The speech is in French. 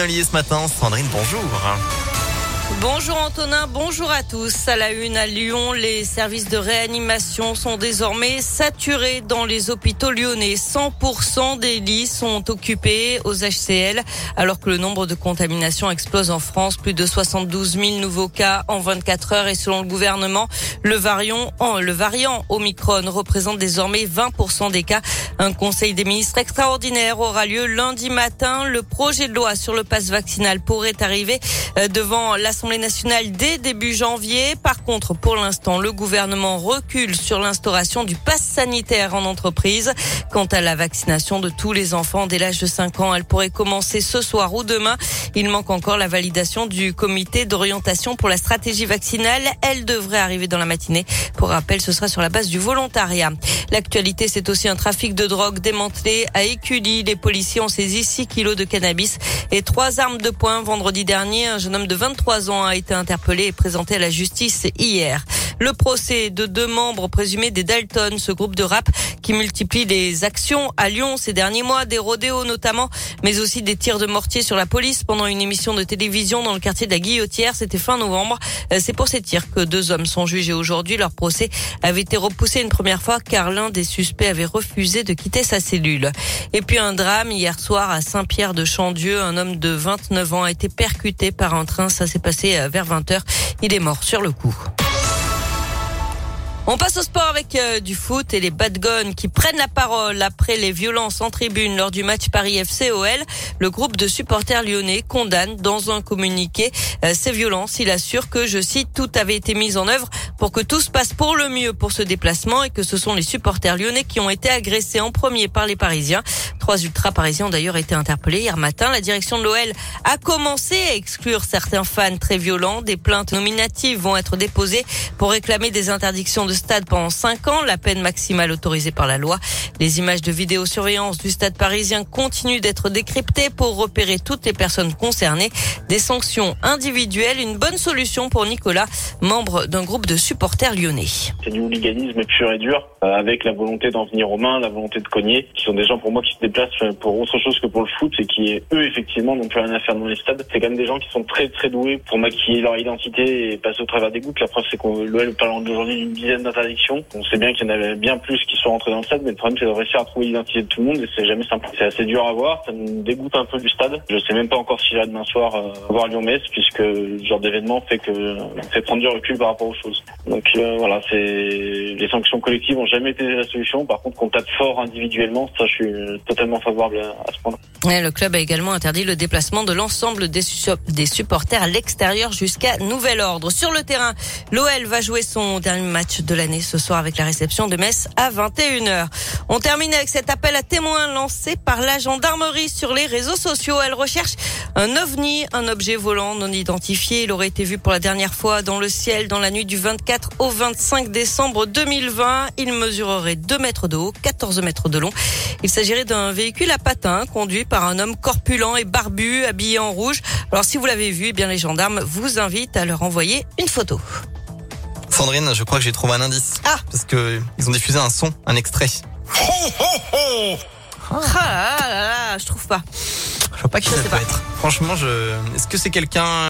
Ollier ce matin. Sandrine, bonjour. Bonjour Antonin, bonjour à tous. À la une à Lyon, les services de réanimation sont désormais saturés dans les hôpitaux lyonnais. 100% des lits sont occupés aux HCL alors que le nombre de contaminations explose en France. Plus de 72 000 nouveaux cas en 24 heures et selon le gouvernement, le variant, Omicron représente désormais 20% des cas. Un conseil des ministres extraordinaire aura lieu lundi matin. Le projet de loi sur le passe vaccinal pourrait arriver euh, devant l'Assemblée nationale dès début janvier. Par contre, pour l'instant, le gouvernement recule sur l'instauration du pass sanitaire en entreprise. Quant à la vaccination de tous les enfants dès l'âge de 5 ans, elle pourrait commencer ce soir ou demain. Il manque encore la validation du comité d'orientation pour la stratégie vaccinale. Elle devrait arriver dans la matinée. Pour rappel, ce sera sur la base du volontariat. L'actualité, c'est aussi un trafic de drogue démantelé à Écully. Les policiers ont saisi 6 kilos de cannabis et trois armes de poing vendredi dernier. Un jeune homme de 23 ans a été interpellé et présenté à la justice hier. Le procès de deux membres présumés des Dalton, ce groupe de rap qui multiplie les actions à Lyon ces derniers mois, des rodéos notamment, mais aussi des tirs de mortier sur la police pendant une émission de télévision dans le quartier de la Guillotière. C'était fin novembre. Euh, c'est pour ces tirs que deux hommes sont jugés aujourd'hui. Leur procès avait été repoussé une première fois car l'un des suspects avait refusé de quitter sa cellule. Et puis un drame hier soir à Saint-Pierre de Chandieu. Un homme de 29 ans a été percuté par un train. Ça s'est passé euh, vers 20 h Il est mort sur le coup. On passe au sport avec euh, du foot et les bad guns qui prennent la parole après les violences en tribune lors du match Paris FC OL. Le groupe de supporters lyonnais condamne dans un communiqué euh, ces violences. Il assure que, je cite, tout avait été mis en œuvre pour que tout se passe pour le mieux pour ce déplacement et que ce sont les supporters lyonnais qui ont été agressés en premier par les Parisiens. Trois ultras parisiens ont d'ailleurs été interpellés hier matin. La direction de l'OL a commencé à exclure certains fans très violents. Des plaintes nominatives vont être déposées pour réclamer des interdictions de stade pendant cinq ans, la peine maximale autorisée par la loi. Les images de vidéosurveillance du stade parisien continuent d'être décryptées pour repérer toutes les personnes concernées. Des sanctions individuelles, une bonne solution pour Nicolas, membre d'un groupe de supporters lyonnais. C'est du hooliganisme pur et dur, euh, avec la volonté d'en venir aux mains, la volonté de cogner, qui sont des gens pour moi qui se déplacent pour autre chose que pour le foot et qui, eux, effectivement, n'ont plus rien à faire dans les stades. C'est quand même des gens qui sont très très doués pour maquiller leur identité et passer au travers des gouttes. La preuve, c'est qu'on l'OL parle d'aujourd'hui d'une dizaine on sait bien qu'il y en avait bien plus qui sont rentrés dans le stade, mais le problème c'est de réussir à trouver l'identité de tout le monde et c'est jamais simple. C'est assez dur à voir, ça me dégoûte un peu du stade. Je sais même pas encore si j'irai demain soir euh, voir Lyon-Metz puisque ce genre d'événement fait que fait prendre du recul par rapport aux choses. Donc euh, voilà, c'est les sanctions collectives ont jamais été la solution. Par contre, qu'on tape fort individuellement, ça je suis totalement favorable à, ce point-là. le club a également interdit le déplacement de l'ensemble des, des supporters à l'extérieur jusqu'à nouvel ordre. Sur le terrain, l'OL va jouer son dernier match de l'année ce soir avec la réception de Metz à 21h. On termine avec cet appel à témoins lancé par la gendarmerie sur les réseaux sociaux. Elle recherche un ovni, un objet volant non identifié. Il aurait été vu pour la dernière fois dans le ciel dans la nuit du 24 au 25 décembre 2020. Il mesurerait 2 mètres de haut, 14 mètres de long. Il s'agirait d'un véhicule à patins conduit par un homme corpulent et barbu habillé en rouge. Alors si vous l'avez vu, eh bien les gendarmes vous invitent à leur envoyer une photo. Sandrine, je crois que j'ai trouvé un indice. Ah Parce que ils ont diffusé un son, un extrait. Ah là là, je trouve pas. Vois pas qui ça peut être. Franchement, je. Est-ce que c'est quelqu'un